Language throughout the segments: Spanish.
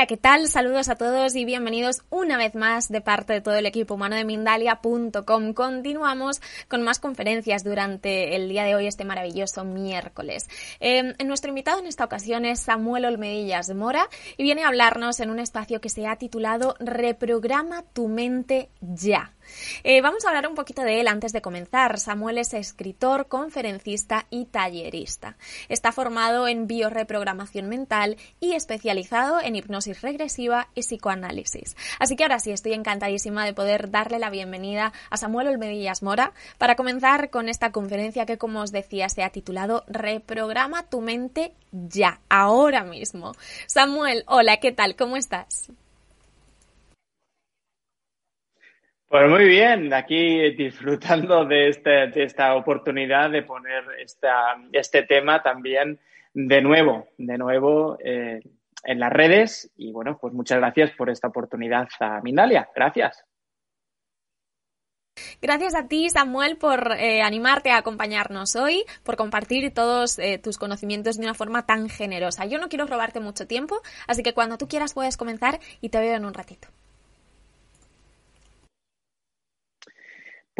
Hola, ¿qué tal? Saludos a todos y bienvenidos una vez más de parte de todo el equipo humano de Mindalia.com. Continuamos con más conferencias durante el día de hoy, este maravilloso miércoles. Eh, nuestro invitado en esta ocasión es Samuel Olmedillas Mora y viene a hablarnos en un espacio que se ha titulado Reprograma tu mente ya. Eh, vamos a hablar un poquito de él antes de comenzar. Samuel es escritor, conferencista y tallerista. Está formado en bioreprogramación mental y especializado en hipnosis regresiva y psicoanálisis. Así que ahora sí, estoy encantadísima de poder darle la bienvenida a Samuel Olmedillas Mora para comenzar con esta conferencia que, como os decía, se ha titulado Reprograma tu mente ya, ahora mismo. Samuel, hola, ¿qué tal? ¿Cómo estás? Pues muy bien, aquí disfrutando de, este, esta oportunidad de poner esta, este tema también de nuevo, de nuevo eh, en las redes. Y bueno, pues muchas gracias por esta oportunidad a Mindalia. Gracias. Gracias a ti, Samuel, por eh, animarte a acompañarnos hoy, por compartir todos eh, tus conocimientos de una forma tan generosa. Yo no quiero robarte mucho tiempo, así que cuando tú quieras puedes comenzar y te veo en un ratito.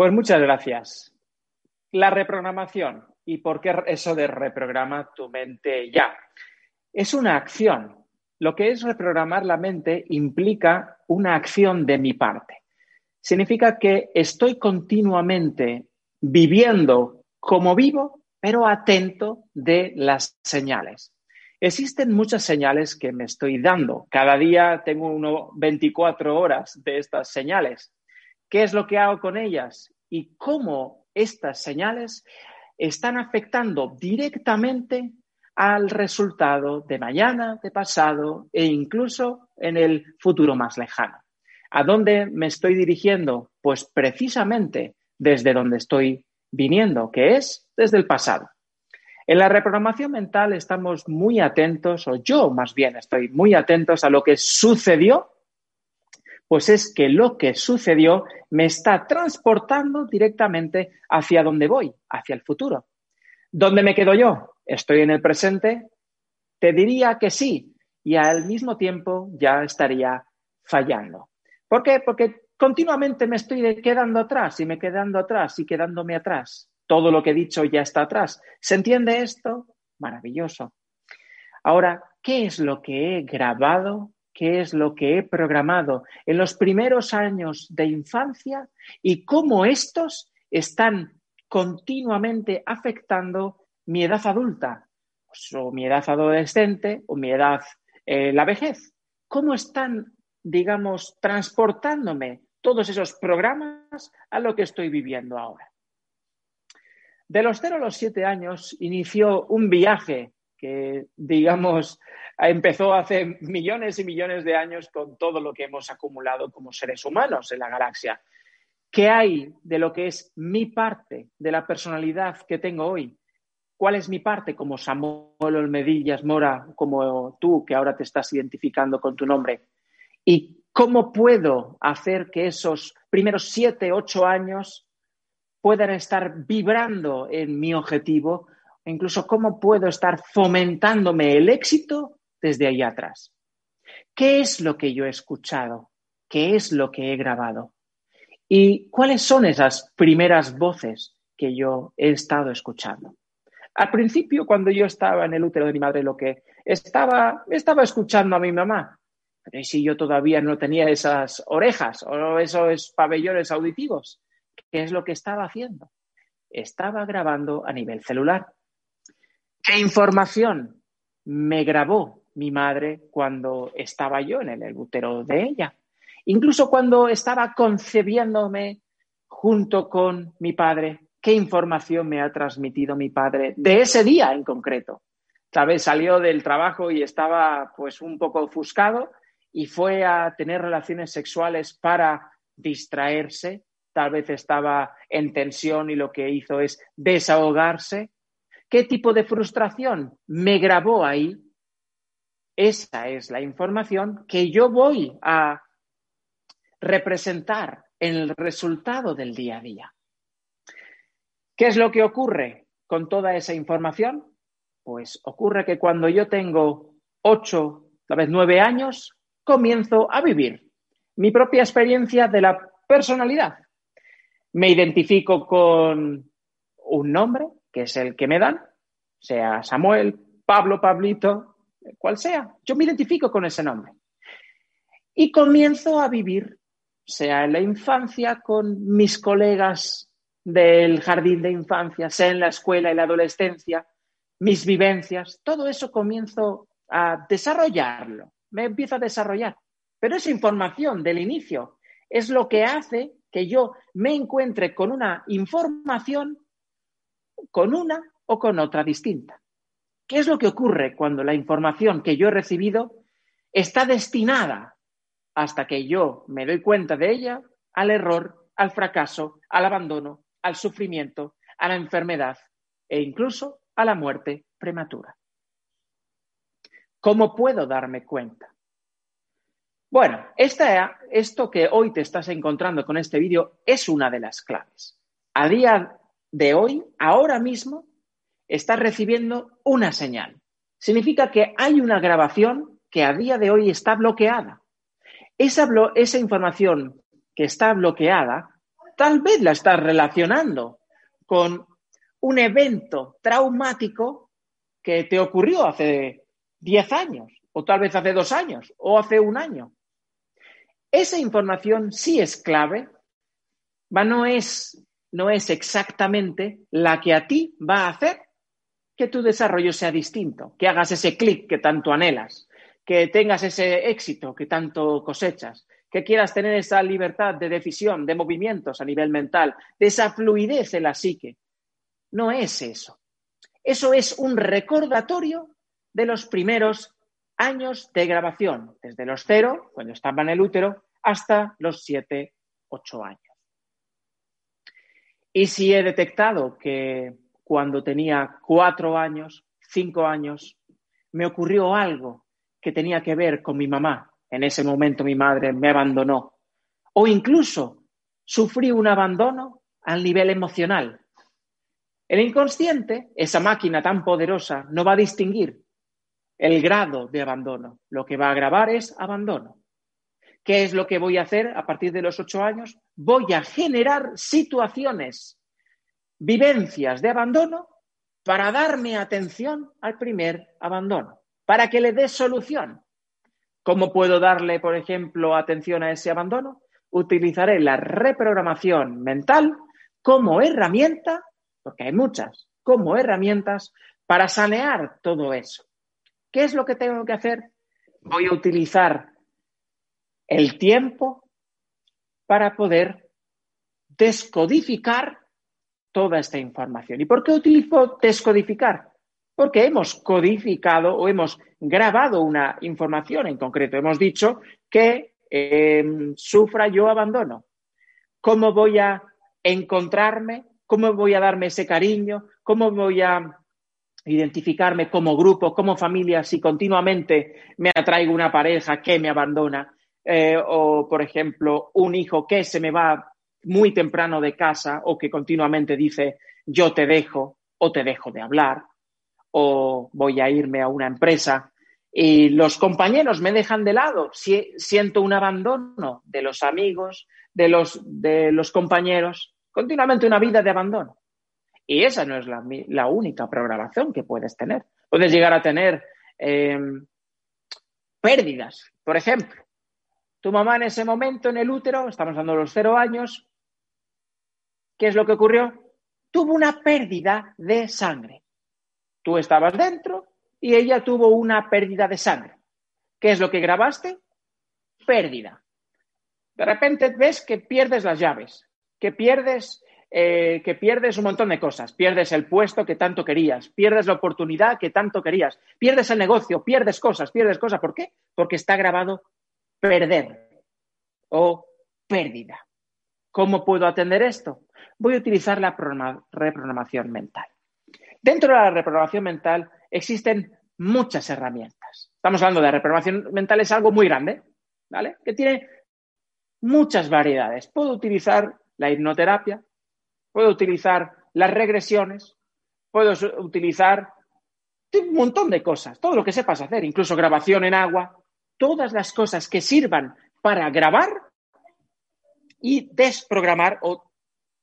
Pues muchas gracias. La reprogramación. ¿Y por qué eso de reprograma tu mente ya? Es una acción. Lo que es reprogramar la mente implica una acción de mi parte. Significa que estoy continuamente viviendo como vivo, pero atento de las señales. Existen muchas señales que me estoy dando. Cada día tengo uno 24 horas de estas señales. ¿Qué es lo que hago con ellas? Y cómo estas señales están afectando directamente al resultado de mañana, de pasado e incluso en el futuro más lejano. ¿A dónde me estoy dirigiendo? Pues precisamente desde donde estoy viniendo, que es desde el pasado. En la reprogramación mental estamos muy atentos, o yo más bien estoy muy atentos a lo que sucedió pues es que lo que sucedió me está transportando directamente hacia donde voy, hacia el futuro. ¿Dónde me quedo yo? ¿Estoy en el presente? Te diría que sí, y al mismo tiempo ya estaría fallando. ¿Por qué? Porque continuamente me estoy quedando atrás y me quedando atrás y quedándome atrás. Todo lo que he dicho ya está atrás. ¿Se entiende esto? Maravilloso. Ahora, ¿qué es lo que he grabado qué es lo que he programado en los primeros años de infancia y cómo estos están continuamente afectando mi edad adulta, pues, o mi edad adolescente, o mi edad, eh, la vejez. ¿Cómo están, digamos, transportándome todos esos programas a lo que estoy viviendo ahora? De los 0 a los 7 años inició un viaje que, digamos, empezó hace millones y millones de años con todo lo que hemos acumulado como seres humanos en la galaxia. ¿Qué hay de lo que es mi parte de la personalidad que tengo hoy? ¿Cuál es mi parte como Samuel Olmedillas Mora, como tú que ahora te estás identificando con tu nombre? ¿Y cómo puedo hacer que esos primeros siete, ocho años puedan estar vibrando en mi objetivo incluso cómo puedo estar fomentándome el éxito desde ahí atrás. ¿Qué es lo que yo he escuchado? ¿Qué es lo que he grabado? ¿Y cuáles son esas primeras voces que yo he estado escuchando? Al principio, cuando yo estaba en el útero de mi madre, lo que estaba, estaba escuchando a mi mamá. Pero si yo todavía no tenía esas orejas o esos pabellones auditivos? ¿Qué es lo que estaba haciendo? Estaba grabando a nivel celular. ¿Qué información me grabó mi madre cuando estaba yo en el útero de ella? Incluso cuando estaba concebiéndome junto con mi padre, ¿qué información me ha transmitido mi padre de ese día en concreto? Tal vez salió del trabajo y estaba pues un poco ofuscado y fue a tener relaciones sexuales para distraerse, tal vez estaba en tensión y lo que hizo es desahogarse ¿Qué tipo de frustración me grabó ahí? Esa es la información que yo voy a representar en el resultado del día a día. ¿Qué es lo que ocurre con toda esa información? Pues ocurre que cuando yo tengo ocho, tal vez nueve años, comienzo a vivir mi propia experiencia de la personalidad. Me identifico con un nombre, que es el que me dan, sea Samuel, Pablo, Pablito, cual sea. Yo me identifico con ese nombre. Y comienzo a vivir, sea en la infancia, con mis colegas del jardín de infancia, sea en la escuela y la adolescencia, mis vivencias, todo eso comienzo a desarrollarlo, me empiezo a desarrollar. Pero esa información del inicio es lo que hace que yo me encuentre con una información, con una o con otra distinta. ¿Qué es lo que ocurre cuando la información que yo he recibido está destinada, hasta que yo me doy cuenta de ella, al error, al fracaso, al abandono, al sufrimiento, a la enfermedad e incluso a la muerte prematura? ¿Cómo puedo darme cuenta? Bueno, esto que hoy te estás encontrando con este vídeo es una de las claves. A día de hoy, ahora mismo, estás recibiendo una señal. Significa que hay una grabación que a día de hoy está bloqueada. Esa, información que está bloqueada, tal vez la estás relacionando con un evento traumático que te ocurrió hace 10 años, o tal vez hace dos años, o hace un año. Esa información sí es clave, es, no es exactamente la que a ti va a hacer que tu desarrollo sea distinto, que hagas ese clic que tanto anhelas, que tengas ese éxito que tanto cosechas, que quieras tener esa libertad de decisión, de movimientos a nivel mental, de esa fluidez en la psique. No es eso. Eso es un recordatorio de los primeros años de grabación, desde los cero, cuando estaba en el útero, hasta los siete, ocho años. Y si he detectado que cuando tenía cuatro años, cinco años, me ocurrió algo que tenía que ver con mi mamá, en ese momento mi madre me abandonó, o incluso sufrí un abandono al nivel emocional. El inconsciente, esa máquina tan poderosa, no va a distinguir el grado de abandono. Lo que va a grabar es abandono. ¿Qué es lo que voy a hacer a partir de los ocho años? Voy a generar situaciones, vivencias de abandono para darme atención al primer abandono, para que le dé solución. ¿Cómo puedo darle, por ejemplo, atención a ese abandono? Utilizaré la reprogramación mental como herramienta, porque hay muchas, como herramientas para sanear todo eso. ¿Qué es lo que tengo que hacer? Voy a utilizar el tiempo para poder descodificar toda esta información. ¿Y por qué utilizo descodificar? Porque hemos codificado o hemos grabado una información en concreto. Hemos dicho que em, sufra yo abandono. ¿Cómo voy a encontrarme? ¿Cómo voy a darme ese cariño? ¿Cómo voy a identificarme como grupo, como familia, si continuamente me atraigo una pareja que me abandona, eh, o por ejemplo un hijo que se me va muy temprano de casa o que continuamente dice yo te dejo o te dejo de hablar o voy a irme a una empresa y los compañeros me dejan de lado, si, siento un abandono de los amigos, de los, de los compañeros, continuamente una vida de abandono. Y esa no es la, única programación que puedes tener. Puedes llegar a tener em, pérdidas. Por ejemplo, tu mamá en ese momento en el útero, estamos de los cero años, ¿qué es lo que ocurrió? Tuvo una pérdida de sangre. Tú estabas dentro y ella tuvo una pérdida de sangre. ¿Qué es lo que grabaste? Pérdida. De repente ves que pierdes las llaves, que pierdes eh, que pierdes un montón de cosas. Pierdes el puesto que tanto querías, pierdes la oportunidad que tanto querías, pierdes el negocio, pierdes cosas, pierdes cosas. ¿Por qué? Porque está grabado perder o pérdida. ¿Cómo puedo atender esto? Voy a utilizar la reprogramación mental. Dentro de la reprogramación mental existen muchas herramientas. Estamos hablando de reprogramación mental, es algo muy grande, ¿vale? Que tiene muchas variedades. Puedo utilizar la hipnoterapia, puedo utilizar las regresiones, puedo utilizar un montón de cosas, todo lo que sepas hacer, incluso grabación en agua, todas las cosas que sirvan para grabar y desprogramar o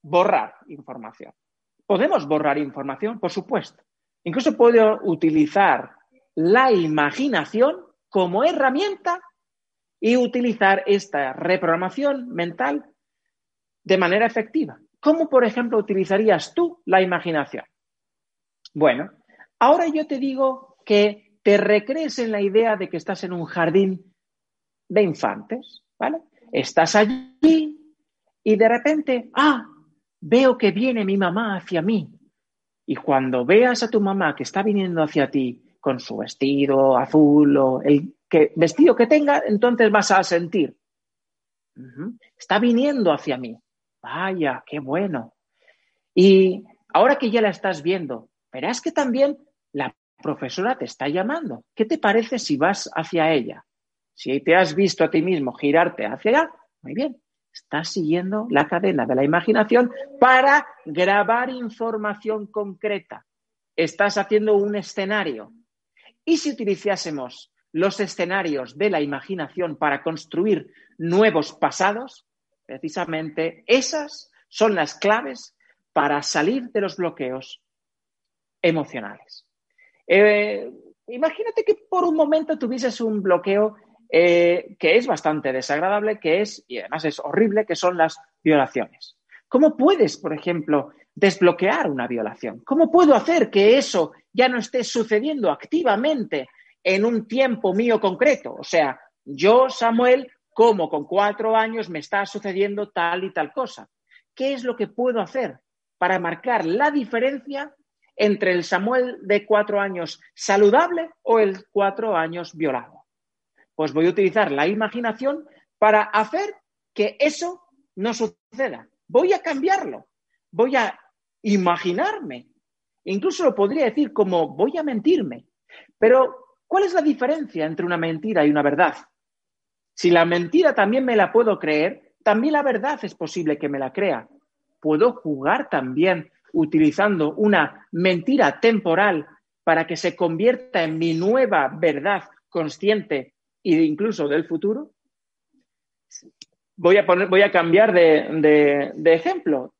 borrar información. ¿Podemos borrar información? Por supuesto. Incluso puedo utilizar la imaginación como herramienta y utilizar esta reprogramación mental de manera efectiva. ¿Cómo, por ejemplo, utilizarías tú la imaginación? Bueno, ahora yo te digo que te recrees en la idea de que estás en un jardín de infantes, ¿vale? Estás allí y de repente, ah, veo que viene mi mamá hacia mí. Y cuando veas a tu mamá que está viniendo hacia ti con su vestido azul o el que, vestido que tenga, entonces vas a sentir, está viniendo hacia mí. Vaya, qué bueno. Y ahora que ya la estás viendo, verás que también la profesora te está llamando. ¿Qué te parece si vas hacia ella? Si te has visto a ti mismo girarte hacia allá, muy bien, estás siguiendo la cadena de la imaginación para grabar información concreta. Estás haciendo un escenario. ¿Y si utilizásemos los escenarios de la imaginación para construir nuevos pasados? Precisamente esas son las claves para salir de los bloqueos emocionales. Eh, imagínate que por un momento tuvieses un bloqueo eh, que es bastante desagradable, que es, y además es horrible, que son las violaciones. ¿Cómo puedes, por ejemplo, desbloquear una violación? ¿Cómo puedo hacer que eso ya no esté sucediendo activamente en un tiempo mío concreto? O sea, yo, Samuel, como con cuatro años me está sucediendo tal y tal cosa. ¿Qué es lo que puedo hacer para marcar la diferencia entre el Samuel de cuatro años saludable o el cuatro años violado? Pues voy a utilizar la imaginación para hacer que eso no suceda. Voy a cambiarlo, voy a imaginarme. Incluso lo podría decir como voy a mentirme. Pero, ¿cuál es la diferencia entre una mentira y una verdad? Si la mentira también me la puedo creer, también la verdad es posible que me la crea. Puedo jugar también utilizando una mentira temporal para que se convierta en mi nueva verdad consciente incluso del futuro. Voy a, poner, voy a cambiar de, ejemplo.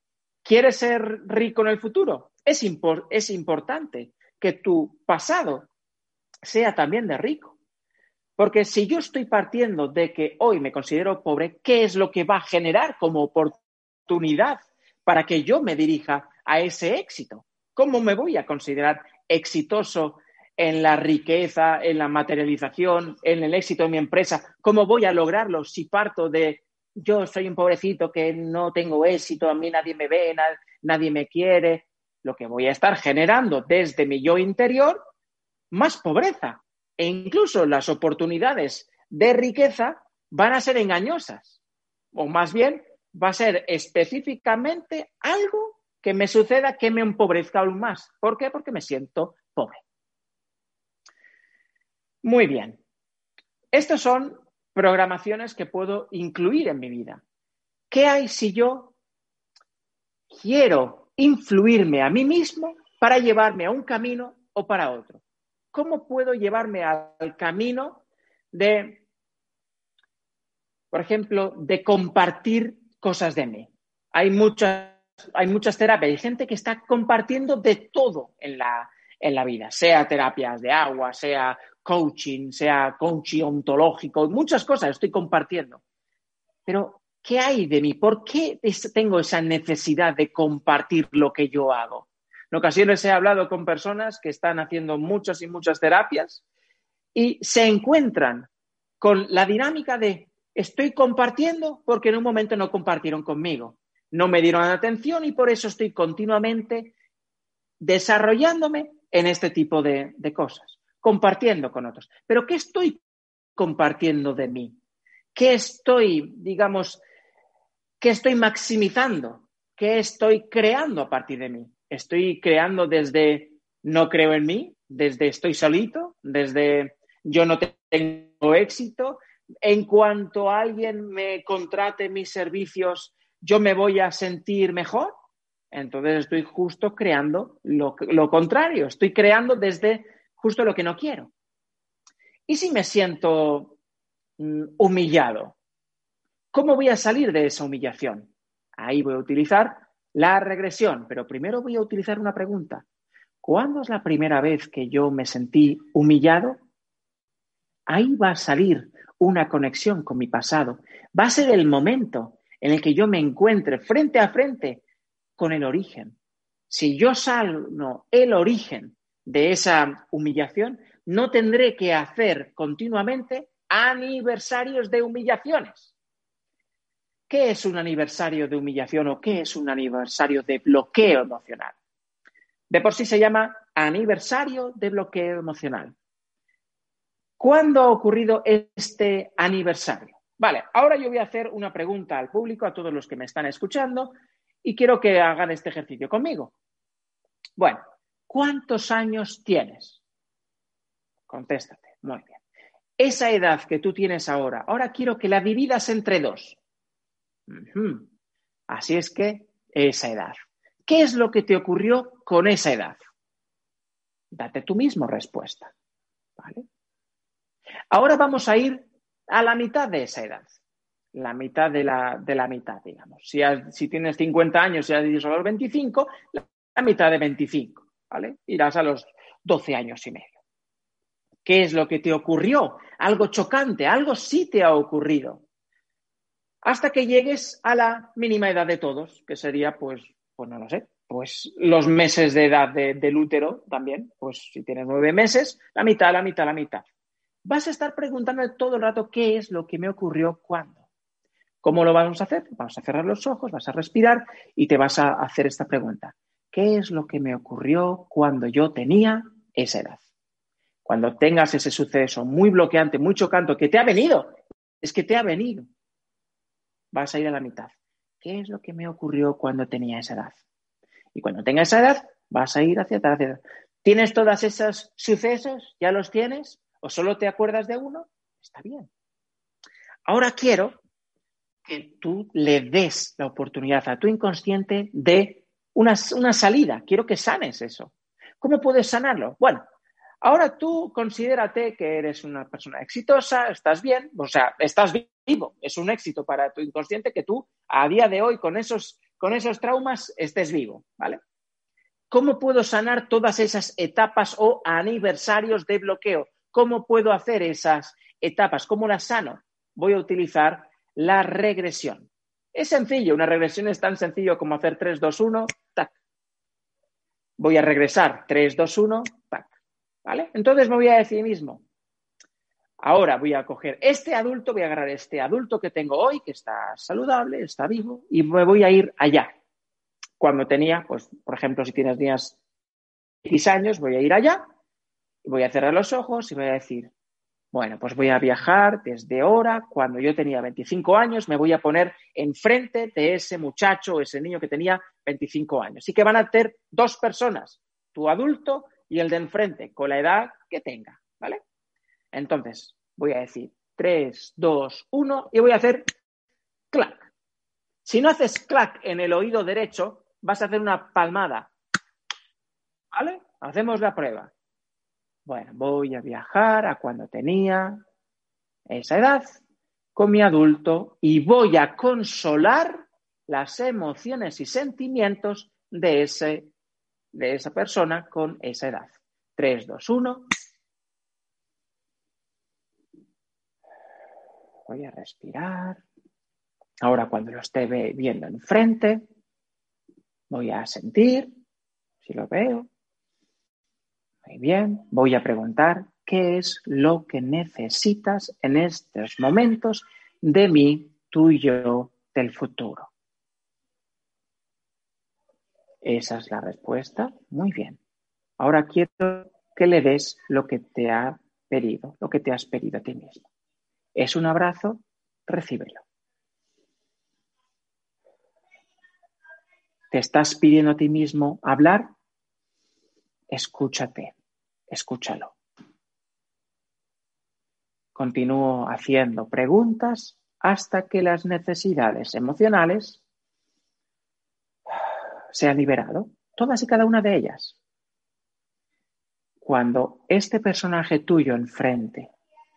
¿Quieres ser rico en el futuro? Es, es importante que tu pasado sea también de rico. Porque si yo estoy partiendo de que hoy me considero pobre, ¿qué es lo que va a generar como oportunidad para que yo me dirija a ese éxito? ¿Cómo me voy a considerar exitoso en la riqueza, en la materialización, en el éxito de mi empresa. ¿Cómo voy a lograrlo si parto de yo soy un pobrecito que no tengo éxito, a mí nadie me ve, nadie me quiere? Lo que voy a estar generando desde mi yo interior, más pobreza. E incluso las oportunidades de riqueza van a ser engañosas. O más bien, va a ser específicamente algo que me suceda que me empobrezca aún más. ¿Por qué? Porque me siento pobre. Muy bien. Estas son programaciones que puedo incluir en mi vida. ¿Qué hay si yo quiero influirme a mí mismo para llevarme a un camino o para otro? ¿Cómo puedo llevarme al camino de, por ejemplo, de compartir cosas de mí? Hay muchas, hay muchas terapias, hay gente que está compartiendo de todo en la, en la vida, sea terapias de agua, sea coaching, sea coaching ontológico, muchas cosas estoy compartiendo. Pero, ¿qué hay de mí? ¿Por qué tengo esa necesidad de compartir lo que yo hago? En ocasiones he hablado con personas que están haciendo muchas y muchas terapias y se encuentran con la dinámica de estoy compartiendo porque en un momento no compartieron conmigo, no me dieron atención y por eso estoy continuamente desarrollándome en este tipo de, de cosas compartiendo con otros. Pero ¿qué estoy compartiendo de mí? ¿Qué estoy, digamos, qué estoy maximizando? ¿Qué estoy creando a partir de mí? ¿Estoy creando desde no creo en mí? ¿Desde estoy solito? ¿Desde yo no tengo éxito? En cuanto alguien me contrate mis servicios, yo me voy a sentir mejor. Entonces estoy justo creando lo, contrario. Estoy creando desde justo lo que no quiero. ¿Y si me siento mm, humillado. ¿Cómo voy a salir de esa humillación? Ahí voy a utilizar la regresión, pero primero voy a utilizar una pregunta. ¿Cuándo es la primera vez que yo me sentí humillado? Ahí va a salir una conexión con mi pasado. Va a ser el momento en el que yo me encuentre frente a frente con el origen. Si yo salgo el origen de esa humillación, no tendré que hacer continuamente aniversarios de humillaciones. ¿Qué es un aniversario de humillación o qué es un aniversario de bloqueo emocional? De por sí se llama aniversario de bloqueo emocional. ¿Cuándo ha ocurrido este aniversario? Vale, ahora yo voy a hacer una pregunta al público, a todos los que me están escuchando, y quiero que hagan este ejercicio conmigo. Bueno, ¿cuántos años tienes? Contéstate, muy bien. Esa edad que tú tienes ahora, ahora quiero que la dividas entre dos. Así es que esa edad. ¿Qué es lo que te ocurrió con esa edad? Date tú mismo respuesta. ¿Vale? Ahora vamos a ir a la mitad de esa edad. La mitad de la, de la mitad, digamos. Si, si, tienes 50 años y has dicho los 25, la mitad de 25, ¿vale? Irás a los 12 años y medio. ¿Qué es lo que te ocurrió? Algo chocante, algo sí te ha ocurrido hasta que llegues a la mínima edad de todos, que sería, pues, pues no lo sé, pues los meses de edad del útero también, pues si tienes nueve meses, la mitad, la mitad, la mitad. Vas a estar preguntando todo el rato qué es lo que me ocurrió cuándo. ¿Cómo lo vamos a hacer? Vamos a cerrar los ojos, vas a respirar y te vas a hacer esta pregunta. ¿Qué es lo que me ocurrió cuando yo tenía esa edad? Cuando tengas ese suceso muy bloqueante, muy chocante, que te ha venido, es que te ha venido vas a ir a la mitad. ¿Qué es lo que me ocurrió cuando tenía esa edad? Y cuando tenga esa edad, vas a ir hacia atrás. ¿Tienes todos esos sucesos? ¿Ya los tienes? ¿O solo te acuerdas de uno? Está bien. Ahora quiero que tú le des la oportunidad a tu inconsciente de una, una salida. Quiero que sanes eso. ¿Cómo puedes sanarlo? Bueno, Ahora tú considérate que eres una persona exitosa, estás bien, o sea, estás vivo. Es un éxito para tu inconsciente que tú a día de hoy con esos, con esos traumas estés vivo, ¿vale? ¿Cómo puedo sanar todas esas etapas o aniversarios de bloqueo? ¿Cómo puedo hacer esas etapas? ¿Cómo las sano? Voy a utilizar la regresión. Es sencillo, una regresión es tan sencillo como hacer 3, 2, 1, tac. Voy a regresar 3, 2, 1, tac. ¿Vale? Entonces me voy a decir mismo, ahora voy a coger este adulto, voy a agarrar este adulto que tengo hoy, que está saludable, está vivo, y me voy a ir allá. Cuando tenía, pues, por ejemplo, si tienes días 10 años, voy a ir allá, voy a cerrar los ojos y voy a decir, bueno, pues voy a viajar desde ahora, cuando yo tenía 25 años, me voy a poner enfrente de ese muchacho o ese niño que tenía 25 años. Y que van a ser dos personas, tu adulto y el de enfrente con la edad que tenga, ¿vale? Entonces, voy a decir 3, 2, 1 y voy a hacer clac. Si no haces clac en el oído derecho, vas a hacer una palmada. ¿Vale? Hacemos la prueba. Bueno, voy a viajar a cuando tenía esa edad con mi adulto y voy a consolar las emociones y sentimientos de ese de esa persona con esa edad. 3, 2, 1. Voy a respirar. Ahora cuando lo esté viendo enfrente, voy a sentir si lo veo. Muy bien. Voy a preguntar qué es lo que necesitas en estos momentos de mí, tuyo, del futuro. Esa es la respuesta. Muy bien. Ahora quiero que le des lo que te ha pedido, lo que te has pedido a ti mismo. ¿Es un abrazo? Recíbelo. ¿Te estás pidiendo a ti mismo hablar? Escúchate, escúchalo. Continúo haciendo preguntas hasta que las necesidades emocionales se ha liberado, todas y cada una de ellas. Cuando este personaje tuyo enfrente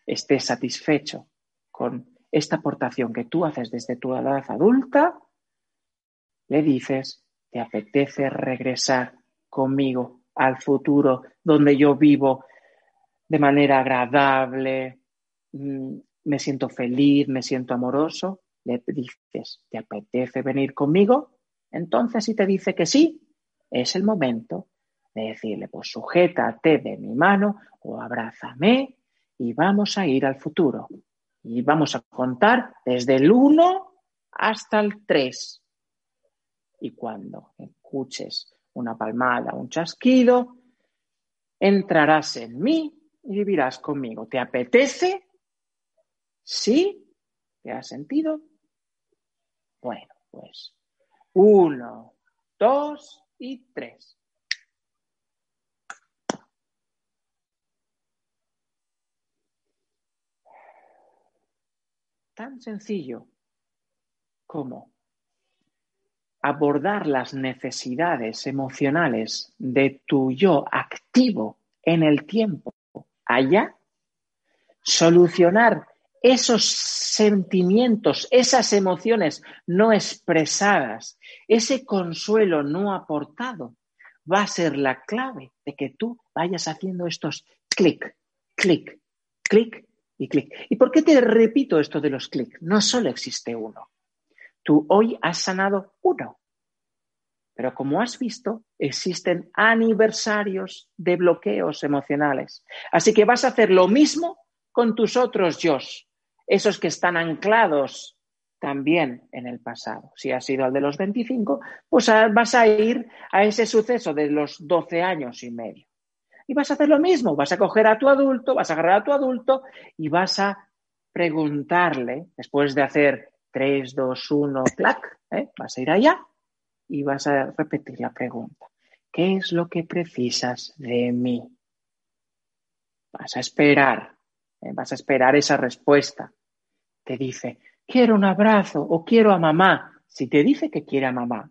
esté satisfecho con esta aportación que tú haces desde tu edad adulta, le dices, ¿te apetece regresar conmigo al futuro donde yo vivo de manera agradable, mm, me siento feliz, me siento amoroso? Le dices, ¿te apetece venir conmigo? Entonces, si te dice que sí, es el momento de decirle, pues sujétate de mi mano o abrázame y vamos a ir al futuro. Y vamos a contar desde el 1 hasta el 3. Y cuando escuches una palmada, un chasquido, entrarás en mí y vivirás conmigo. ¿Te apetece? ¿Sí? ¿Te has sentido? Bueno, pues uno, dos y tres. Tan sencillo como abordar las necesidades emocionales de tu yo activo en el tiempo allá, solucionar esos sentimientos, esas emociones no expresadas, ese consuelo no aportado, va a ser la clave de que tú vayas haciendo estos clic, clic, clic y clic. ¿Y por qué te repito esto de los clic? No solo existe uno. Tú hoy has sanado uno. Pero como has visto, existen aniversarios de bloqueos emocionales. Así que vas a hacer lo mismo con tus otros yo, esos que están anclados también en el pasado. Si has ido al de los 25, pues vas a ir a ese suceso de los 12 años y medio. Y vas a hacer lo mismo, vas a coger a tu adulto, vas a agarrar a tu adulto y vas a preguntarle, después de hacer 3, 2, 1, clac, ¿eh? vas a ir allá y vas a repetir la pregunta. ¿Qué es lo que precisas de mí? Vas a esperar, ¿eh? vas a esperar esa respuesta. Te dice, quiero un abrazo o quiero a mamá. Si te dice que quiere a mamá,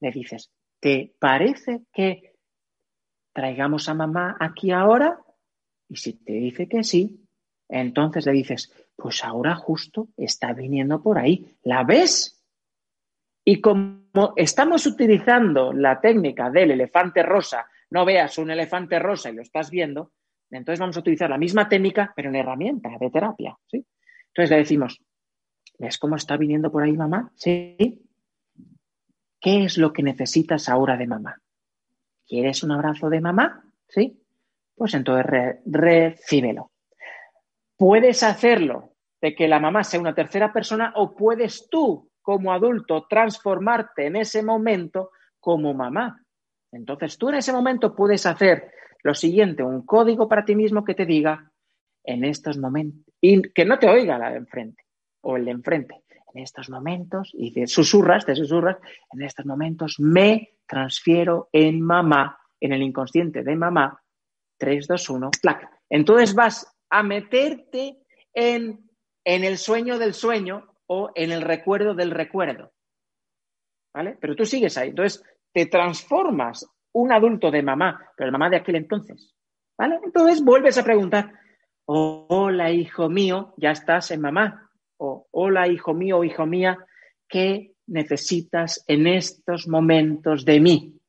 le dices, ¿te parece que traigamos a mamá aquí ahora? Y si te dice que sí, entonces le dices, pues ahora justo está viniendo por ahí. ¿La ves? Y como estamos utilizando la técnica del elefante rosa, no veas un elefante rosa y lo estás viendo, entonces vamos a utilizar la misma técnica, pero en herramienta de terapia. ¿sí? Entonces le decimos, ¿ves cómo está viniendo por ahí mamá? Sí. ¿Qué es lo que necesitas ahora de mamá? ¿Quieres un abrazo de mamá? Sí. Pues entonces recíbelo. Puedes hacerlo de que la mamá sea una tercera persona o puedes tú, como adulto, transformarte en ese momento como mamá. Entonces tú en ese momento puedes hacer lo siguiente, un código para ti mismo que te diga en estos momentos, y que no te oiga la de enfrente o el de enfrente, en estos momentos, y te susurras, te susurras, en estos momentos me transfiero en mamá, en el inconsciente de mamá, 3, 2, 1, placa. Entonces vas a meterte en, en el sueño del sueño o en el recuerdo del recuerdo. ¿Vale? Pero tú sigues ahí. Entonces, te transformas un adulto de mamá, pero la mamá de aquel entonces. ¿Vale? Entonces vuelves a preguntar, hola hijo mío, ya estás en mamá. O hola hijo mío hijo mía, ¿qué necesitas en estos momentos de mí?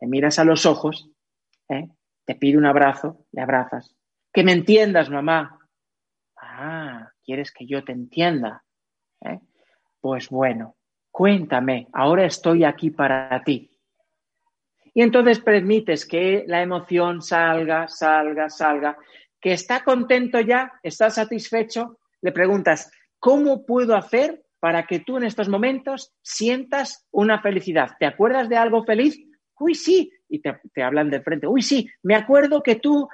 Le miras a los ojos, ¿eh? te pide un abrazo, le abrazas. Que me entiendas, mamá. Ah, ¿quieres que yo te entienda? ¿Eh? Pues bueno, cuéntame, ahora estoy aquí para ti. Y entonces permites que la emoción salga, salga, salga, que está contento ya, está satisfecho, le preguntas, ¿cómo puedo hacer para que tú en estos momentos sientas una felicidad? ¿Te acuerdas de algo feliz? Uy, sí. Y te, hablan de frente. Uy, sí, me acuerdo que tú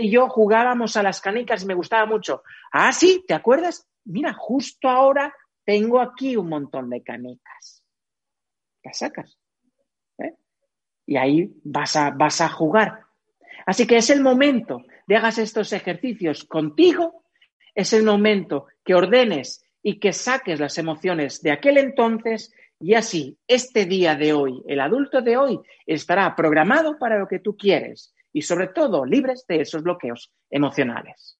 y yo jugábamos a las canicas y me gustaba mucho. Ah, sí, ¿te acuerdas? Mira, justo ahora tengo aquí un montón de canicas. Las sacas. ¿eh? Y ahí vas a, vas a jugar. Así que es el momento de hagas estos ejercicios contigo, es el momento que ordenes y que saques las emociones de aquel entonces y así este día de hoy, el adulto de hoy, estará programado para lo que tú quieres y sobre todo libres de esos bloqueos emocionales.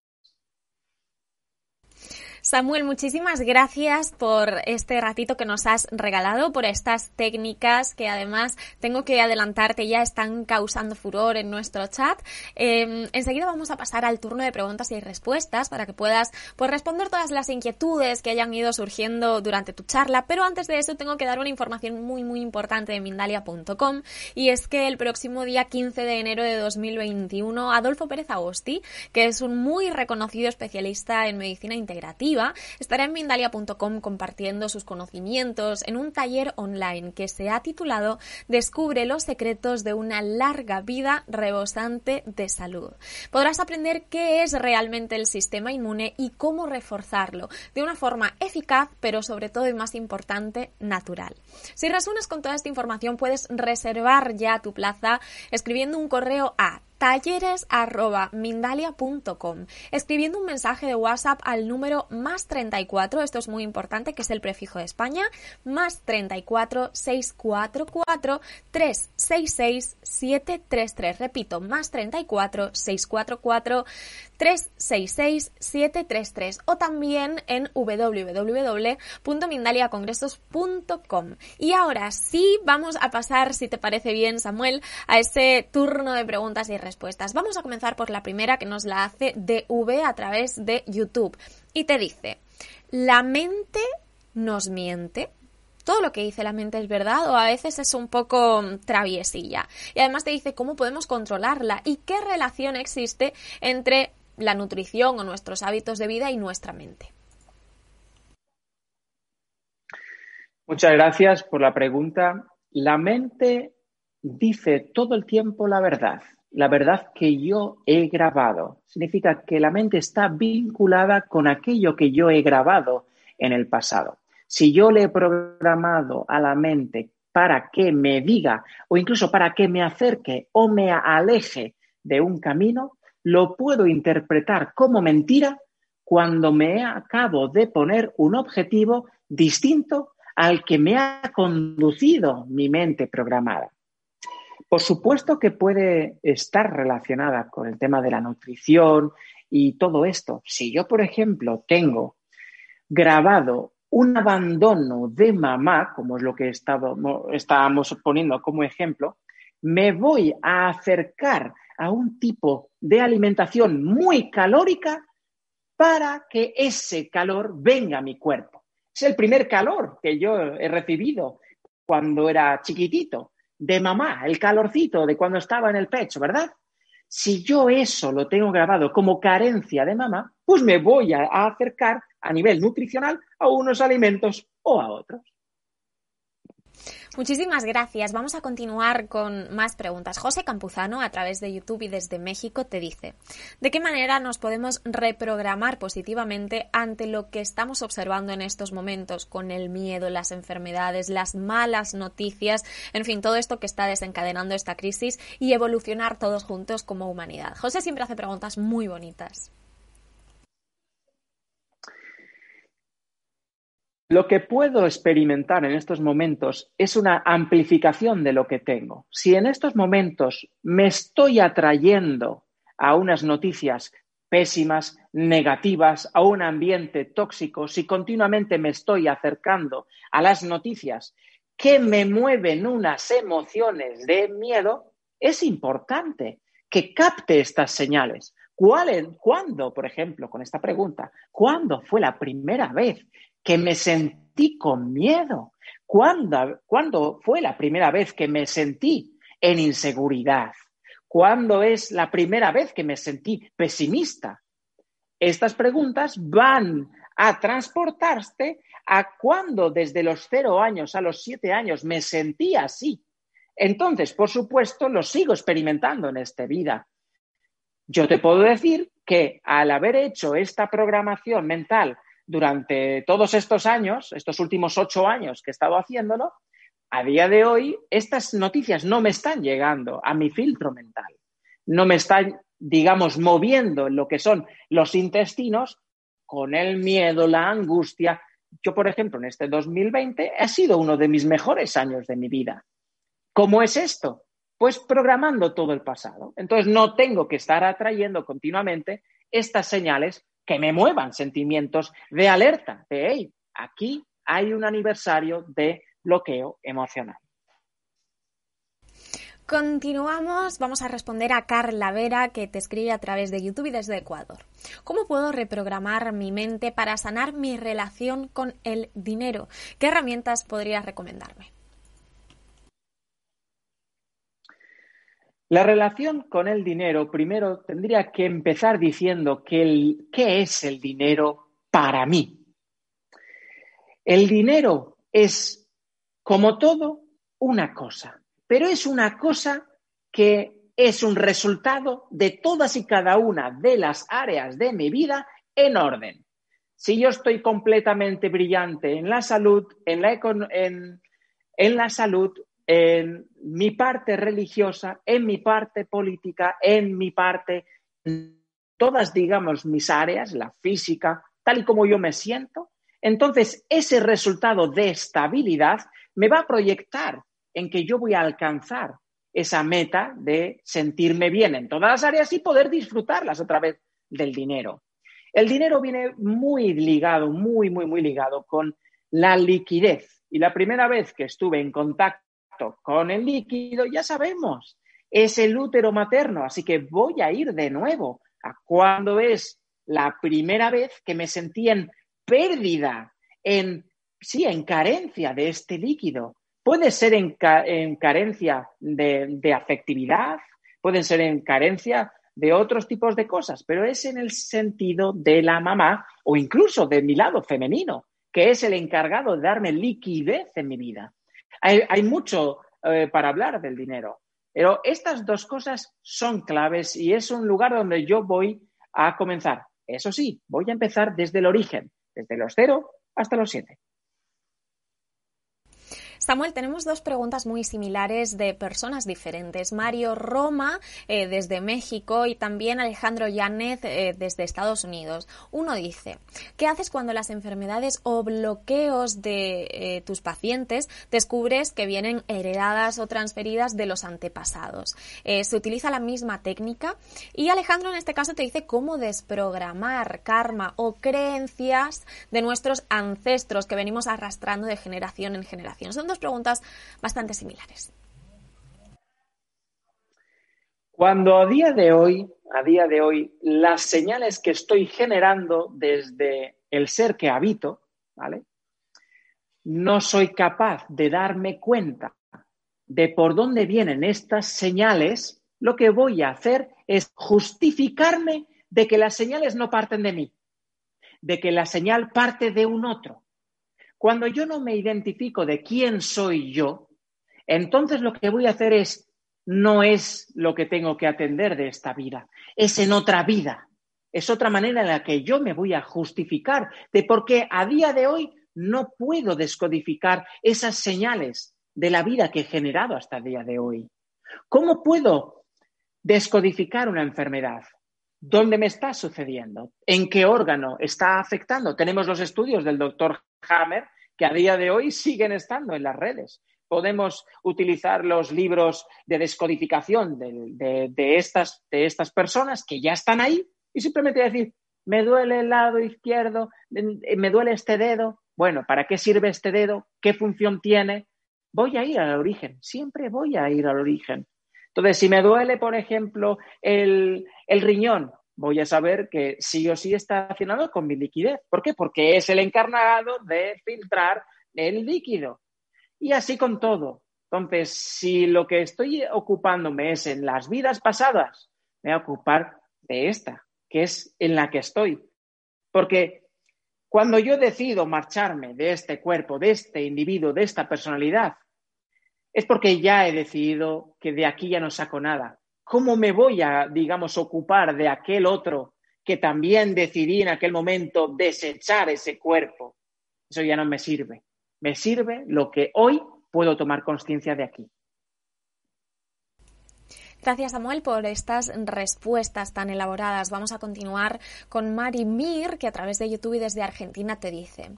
Samuel, muchísimas gracias por este ratito que nos has regalado, por estas técnicas que además tengo que adelantarte ya están causando furor en nuestro chat. Em, enseguida vamos a pasar al turno de preguntas y respuestas para que puedas pues, responder todas las inquietudes que hayan ido surgiendo durante tu charla, pero antes de eso tengo que dar una información muy muy importante de Mindalia.com y es que el próximo día 15 de enero de 2021 Adolfo Pérez Agosti, que es un muy reconocido especialista en medicina integrativa, estará en Mindalia.com compartiendo sus conocimientos en un taller online que se ha titulado Descubre los secretos de una larga vida rebosante de salud. Podrás aprender qué es realmente el sistema inmune y cómo reforzarlo de una forma eficaz, pero sobre todo y más importante, natural. Si resuenas con toda esta información, puedes reservar ya tu plaza escribiendo un correo a talleres.mindalia.com, escribiendo un mensaje de WhatsApp al número más 34, esto es muy importante, que es el prefijo de España, más 34 644 366 733. Repito, más 34 644 366 733 o también en www.mindaliacongresos.com. Y ahora sí, vamos a pasar, si te parece bien, Samuel, a ese turno de preguntas y respuestas Vamos a comenzar por la primera que nos la hace DV a través de YouTube. Y te dice, ¿la mente nos miente? todo lo que dice la mente es verdad o a veces es un poco traviesilla. Y además te dice cómo podemos controlarla y qué relación existe entre la nutrición o nuestros hábitos de vida y nuestra mente. Muchas gracias por la pregunta. La mente dice todo el tiempo la verdad la verdad que yo he grabado. Significa que la mente está vinculada con aquello que yo he grabado en el pasado. Si yo le he programado a la mente para que me diga o incluso para que me acerque o me aleje de un camino, lo puedo interpretar como mentira cuando me acabo de poner un objetivo distinto al que me ha conducido mi mente programada. Por supuesto que puede estar relacionada con el tema de la nutrición y todo esto. Si yo, por ejemplo, tengo grabado un abandono de mamá, como es lo que estábamos poniendo como ejemplo, me voy a acercar a un tipo de alimentación muy calórica para que ese calor venga a mi cuerpo. Es el primer calor que yo he recibido cuando era chiquitito de mamá, el calorcito de cuando estaba en el pecho, ¿verdad? Si yo eso lo tengo grabado como carencia de mamá, pues me voy a, acercar a nivel nutricional a unos alimentos o a otros. Muchísimas gracias. Vamos a continuar con más preguntas. José Campuzano, a través de YouTube y desde México, te dice, ¿de qué manera nos podemos reprogramar positivamente ante lo que estamos observando en estos momentos con el miedo, las enfermedades, las malas noticias, en fin, todo esto que está desencadenando esta crisis y evolucionar todos juntos como humanidad? José siempre hace preguntas muy bonitas. Lo que puedo experimentar en estos momentos es una amplificación de lo que tengo. Si en estos momentos me estoy atrayendo a unas noticias pésimas, negativas, a un ambiente tóxico, si continuamente me estoy acercando a las noticias que me mueven unas emociones de miedo, es importante que capte estas señales. ¿Cuándo, por ejemplo, con esta pregunta, cuándo fue la primera vez que me sentí con miedo? ¿Cuándo, fue la primera vez que me sentí en inseguridad? ¿Cuándo es la primera vez que me sentí pesimista? Estas preguntas van a transportarte a cuando desde los cero años a los siete años me sentí así. Entonces, por supuesto, lo sigo experimentando en esta vida. Yo te puedo decir que al haber hecho esta programación mental durante todos estos años, estos últimos ocho años que he estado haciéndolo, a día de hoy estas noticias no me están llegando a mi filtro mental, no me están, digamos, moviendo en lo que son los intestinos con el miedo, la angustia. Yo, por ejemplo, en este 2020 ha sido uno de mis mejores años de mi vida. ¿Cómo es esto? Pues programando todo el pasado. Entonces no tengo que estar atrayendo continuamente estas señales que me muevan sentimientos de alerta, de, hey, aquí hay un aniversario de bloqueo emocional. Continuamos, vamos a responder a Carla Vera que te escribe a través de YouTube y desde Ecuador. ¿Cómo puedo reprogramar mi mente para sanar mi relación con el dinero? ¿Qué herramientas podrías recomendarme? La relación con el dinero, primero tendría que empezar diciendo qué es el dinero para mí. El dinero es, como todo, una cosa pero es una cosa que es un resultado de todas y cada una de las áreas de mi vida en orden. Si yo estoy completamente brillante en la salud, en la, en, en la salud, en mi parte religiosa, en mi parte política, en mi parte, todas, digamos, mis áreas, la física, tal y como yo me siento, entonces ese resultado de estabilidad me va a proyectar en que yo voy a alcanzar esa meta de sentirme bien en todas las áreas y poder disfrutarlas otra vez del dinero. El dinero viene muy ligado, muy, muy, muy ligado con la liquidez. Y la primera vez que estuve en contacto con el líquido, ya sabemos, es el útero materno. Así que voy a ir de nuevo a cuando es la primera vez que me sentí en pérdida, en, sí, en carencia de este líquido. Puede ser en, carencia de, afectividad, pueden ser en carencia de otros tipos de cosas, pero es en el sentido de la mamá o incluso de mi lado femenino, que es el encargado de darme liquidez en mi vida. Hay, mucho eh, para hablar del dinero, pero estas dos cosas son claves y es un lugar donde yo voy a comenzar. Eso sí, voy a empezar desde el origen, desde los cero hasta los siete. Samuel, tenemos dos preguntas muy similares de personas diferentes. Mario Roma eh, desde México y también Alejandro Yanez eh, desde Estados Unidos. Uno dice, ¿qué haces cuando las enfermedades o bloqueos de eh, tus pacientes descubres que vienen heredadas o transferidas de los antepasados? ¿Se utiliza la misma técnica? Y Alejandro en este caso te dice cómo desprogramar karma o creencias de nuestros ancestros que venimos arrastrando de generación en generación. Preguntas bastante similares. Cuando a día de hoy, a día de hoy, las señales que estoy generando desde el ser que habito, ¿vale? No soy capaz de darme cuenta de por dónde vienen estas señales, lo que voy a hacer es justificarme de que las señales no parten de mí, de que la señal parte de un otro. Cuando yo no me identifico de quién soy yo, entonces lo que voy a hacer es, no es lo que tengo que atender de esta vida, es en otra vida. Es otra manera en la que yo me voy a justificar de por qué a día de hoy no puedo descodificar esas señales de la vida que he generado hasta el día de hoy. ¿Cómo puedo descodificar una enfermedad? ¿Dónde me está sucediendo? ¿En qué órgano está afectando? Tenemos los estudios del doctor Hammer que a día de hoy siguen estando en las redes. Podemos utilizar los libros de descodificación de, estas, de estas personas que ya están ahí y simplemente decir, me duele el lado izquierdo, me duele este dedo. Bueno, ¿para qué sirve este dedo? ¿Qué función tiene? Voy a ir al origen, siempre voy a ir al origen. Entonces, si me duele, por ejemplo, el, el riñón, voy a saber que sí o sí está relacionado con mi liquidez. ¿Por qué? Porque es el encarnado de filtrar el líquido. Y así con todo. Entonces, si lo que estoy ocupándome es en las vidas pasadas, me voy a ocupar de esta, que es en la que estoy. Porque cuando yo decido marcharme de este cuerpo, de este individuo, de esta personalidad, es porque ya he decidido que de aquí ya no saco nada, ¿cómo me voy a, digamos, ocupar de aquel otro que también decidí en aquel momento desechar ese cuerpo? Eso ya no me sirve. Me sirve lo que hoy puedo tomar conciencia de aquí. Gracias, Samuel, por estas respuestas tan elaboradas. Vamos a continuar con Mari Mir, que a través de YouTube y desde Argentina te dice: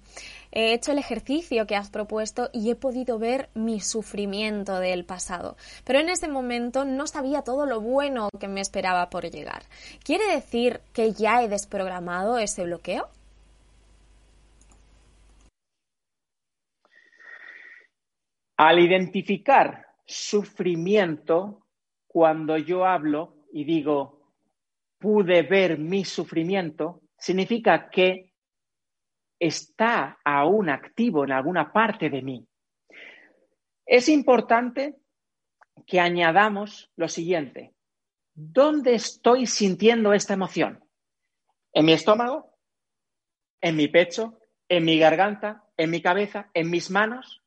He hecho el ejercicio que has propuesto y he podido ver mi sufrimiento del pasado, pero en ese momento no sabía todo lo bueno que me esperaba por llegar. ¿Quiere decir que ya he desprogramado ese bloqueo? Al identificar sufrimiento, cuando yo hablo y digo, pude ver mi sufrimiento, significa que está aún activo en alguna parte de mí. Es importante que añadamos lo siguiente. ¿Dónde estoy sintiendo esta emoción? ¿En mi estómago? ¿En mi pecho? ¿En mi garganta? ¿En mi cabeza? ¿En mis manos?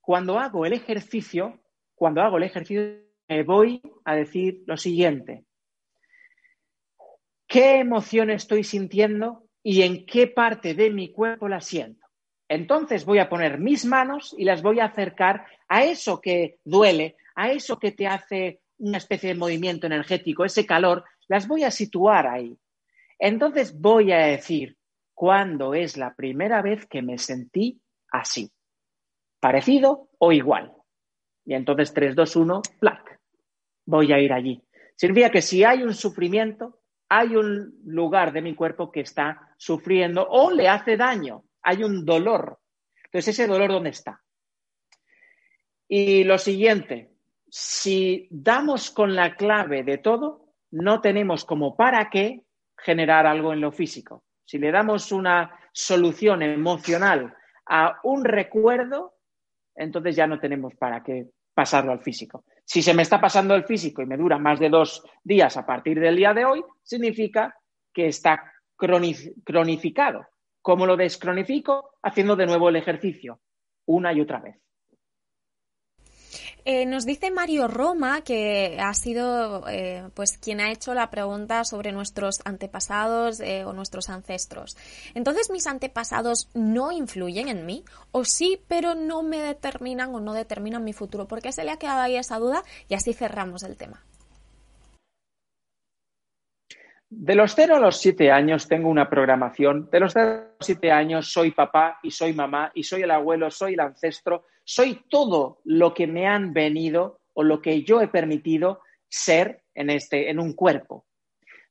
Cuando hago el ejercicio, cuando hago el ejercicio, me voy a decir lo siguiente. ¿Qué emoción estoy sintiendo y en qué parte de mi cuerpo la siento? Entonces voy a poner mis manos y las voy a acercar a eso que duele, a eso que te hace una especie de movimiento energético, ese calor, las voy a situar ahí. Entonces voy a decir, ¿cuándo es la primera vez que me sentí así? parecido o igual. Y entonces 3, 2, 1, plac. Voy a ir allí. Significa que si hay un sufrimiento, hay un lugar de mi cuerpo que está sufriendo o le hace daño, hay un dolor. Entonces, ese dolor, ¿dónde está? Y lo siguiente, si damos con la clave de todo, no tenemos como para qué generar algo en lo físico. Si le damos una solución emocional a un recuerdo, entonces ya no tenemos para qué pasarlo al físico. Si se me está pasando el físico y me dura más de dos días a partir del día de hoy, significa que está cronificado. ¿Cómo lo descronifico? Haciendo de nuevo el ejercicio, una y otra vez. Eh, nos dice Mario Roma, que ha sido eh, pues quien ha hecho la pregunta sobre nuestros antepasados eh, o nuestros ancestros. Entonces, ¿mis antepasados no influyen en mí? ¿O sí, pero no me determinan o no determinan mi futuro? ¿Por qué se le ha quedado ahí esa duda? Y así cerramos el tema. De los 0 a los 7 años tengo una programación. De los 0 a los 7 años soy papá y soy mamá y soy el abuelo, soy el ancestro, soy todo lo que me han venido o lo que yo he permitido ser en, este, en un cuerpo.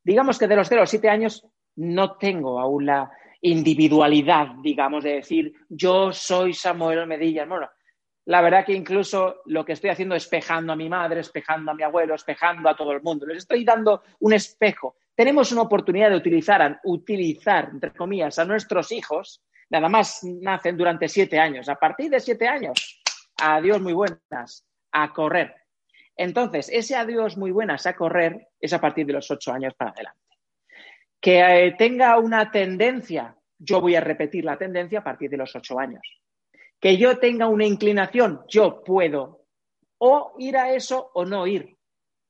Digamos que de los 0 a los 7 años no tengo aún la individualidad, digamos, de decir yo soy Samuel Medilla. Bueno, la verdad que incluso lo que estoy haciendo es espejando a mi madre, espejando a mi abuelo, espejando a todo el mundo. Les estoy dando un espejo tenemos una oportunidad de utilizar, utilizar, entre comillas, a nuestros hijos, nada más nacen durante siete años. A partir de siete años, adiós muy buenas, a correr. Entonces, ese adiós muy buenas a correr es a partir de los ocho años para adelante. Que eh, tenga una tendencia, yo voy a repetir la tendencia a partir de los ocho años. Que yo tenga una inclinación, yo puedo o ir a eso o no ir.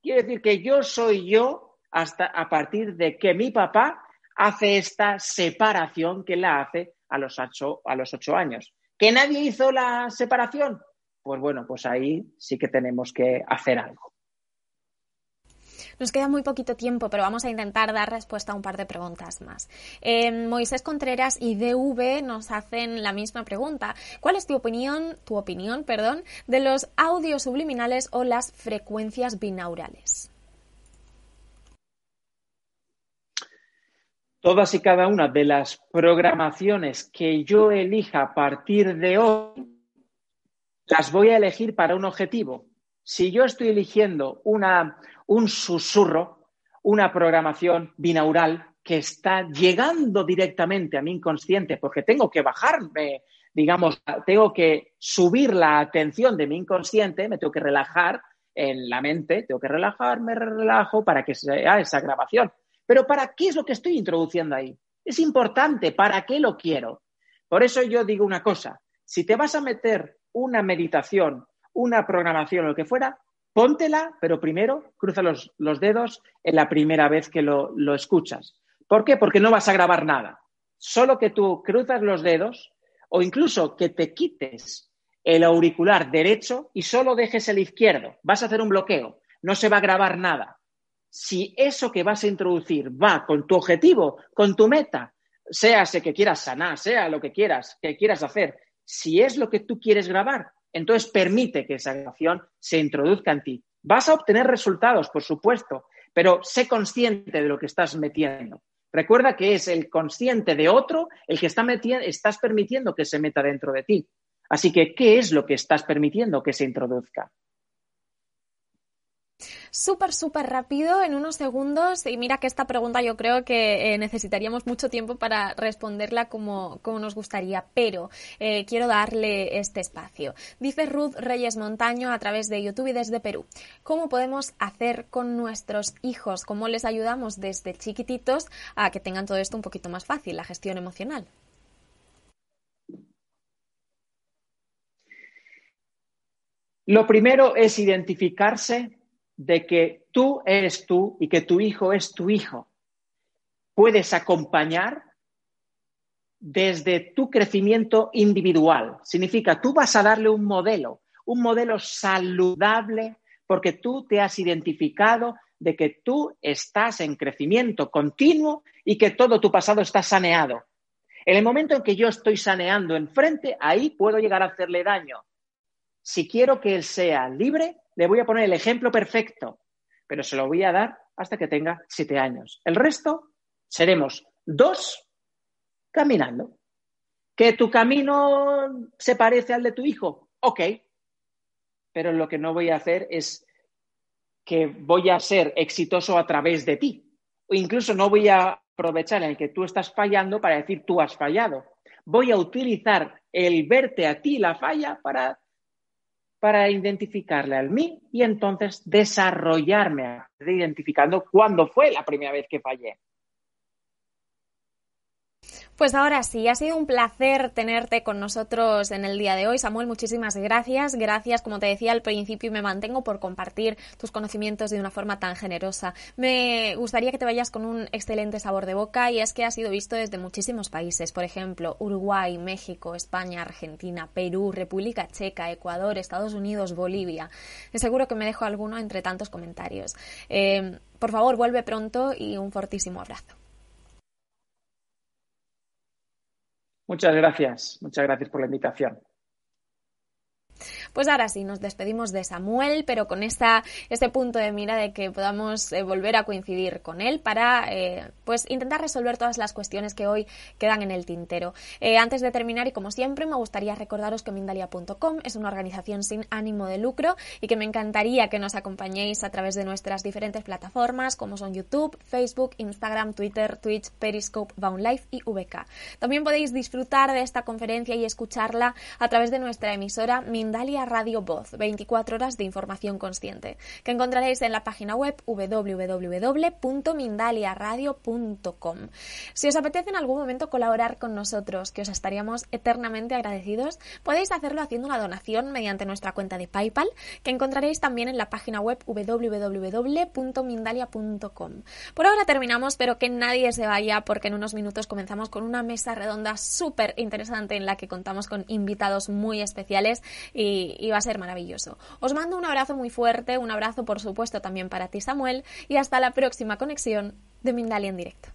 Quiere decir que yo soy yo hasta a partir de que mi papá hace esta separación que la hace a los ocho, años. ¿Que nadie hizo la separación? Pues bueno, pues ahí sí que tenemos que hacer algo. Nos queda muy poquito tiempo, pero vamos a intentar dar respuesta a un par de preguntas más. Eh, Moisés Contreras y DV nos hacen la misma pregunta. ¿Cuál es tu opinión, tu opinión, perdón, de los audios subliminales o las frecuencias binaurales? Todas y cada una de las programaciones que yo elija a partir de hoy, las voy a elegir para un objetivo. Si yo estoy eligiendo una, un susurro, una programación binaural que está llegando directamente a mi inconsciente, porque tengo que bajarme, digamos, tengo que subir la atención de mi inconsciente, me tengo que relajar en la mente, tengo que relajarme, relajo para que sea esa grabación. Pero ¿para qué es lo que estoy introduciendo ahí? Es importante, ¿para qué lo quiero? Por eso yo digo una cosa, si te vas a meter una meditación, una programación, lo que fuera, póntela, pero primero cruza los, dedos en la primera vez que lo, lo escuchas. ¿Por qué? Porque no vas a grabar nada. Solo que tú cruzas los dedos o incluso que te quites el auricular derecho y solo dejes el izquierdo. Vas a hacer un bloqueo no se va a grabar nada. Si eso que vas a introducir va con tu objetivo, con tu meta, sea ese que quieras sanar, sea lo que quieras, que quieras hacer, si es lo que tú quieres grabar, entonces permite que esa grabación se introduzca en ti. Vas a obtener resultados, por supuesto, pero sé consciente de lo que estás metiendo. Recuerda que es el consciente de otro el que está metiendo, estás permitiendo que se meta dentro de ti. Así que, ¿qué es lo que estás permitiendo que se introduzca? Súper, súper rápido en unos segundos. Y mira que esta pregunta yo creo que eh, necesitaríamos mucho tiempo para responderla como, como nos gustaría, pero eh, quiero darle este espacio. Dice Ruth Reyes Montaño a través de YouTube y desde Perú. ¿Cómo podemos hacer con nuestros hijos? ¿Cómo les ayudamos desde chiquititos a que tengan todo esto un poquito más fácil, la gestión emocional? Lo primero es identificarse de que tú eres tú y que tu hijo es tu hijo. Puedes acompañar desde tu crecimiento individual. Significa, tú vas a darle un modelo, un modelo saludable, porque tú te has identificado de que tú estás en crecimiento continuo y que todo tu pasado está saneado. En el momento en que yo estoy saneando enfrente, ahí puedo llegar a hacerle daño. Si quiero que él sea libre, le voy a poner el ejemplo perfecto, pero se lo voy a dar hasta que tenga siete años. El resto seremos dos caminando. ¿Que tu camino se parece al de tu hijo? Ok. Pero lo que no voy a hacer es que voy a ser exitoso a través de ti. O incluso no voy a aprovechar en el que tú estás fallando para decir tú has fallado. Voy a utilizar el verte a ti la falla para para identificarle al mí y entonces desarrollarme identificando cuándo fue la primera vez que fallé. Pues ahora sí, ha sido un placer tenerte con nosotros en el día de hoy. Samuel, muchísimas gracias. Gracias, como te decía al principio, y me mantengo por compartir tus conocimientos de una forma tan generosa. Me gustaría que te vayas con un excelente sabor de boca y es que ha sido visto desde muchísimos países, por ejemplo, Uruguay, México, España, Argentina, Perú, República Checa, Ecuador, Estados Unidos, Bolivia. Seguro que me dejo alguno entre tantos comentarios. Eh, por favor, vuelve pronto y un fortísimo abrazo. Muchas gracias, muchas gracias por la invitación. Pues ahora sí, nos despedimos de Samuel, pero con esta, este punto de mira de que podamos eh, volver a coincidir con él para eh, pues intentar resolver todas las cuestiones que hoy quedan en el tintero. Eh, antes de terminar, y como siempre, me gustaría recordaros que Mindalia.com es una organización sin ánimo de lucro y que me encantaría que nos acompañéis a través de nuestras diferentes plataformas como son YouTube, Facebook, Instagram, Twitter, Twitch, Periscope, Life y VK. También podéis disfrutar de esta conferencia y escucharla a través de nuestra emisora Mindalia Radio Voz, 24 horas de información consciente, que encontraréis en la página web www.mindaliaradio.com. Si os apetece en algún momento colaborar con nosotros, que os estaríamos eternamente agradecidos, podéis hacerlo haciendo una donación mediante nuestra cuenta de PayPal, que encontraréis también en la página web www.mindalia.com. Por ahora terminamos, pero que nadie se vaya porque en unos minutos comenzamos con una mesa redonda súper interesante en la que contamos con invitados muy especiales y va a ser maravilloso. Os mando un abrazo muy fuerte, un abrazo por supuesto también para ti Samuel y hasta la próxima conexión de Mindalia en directo.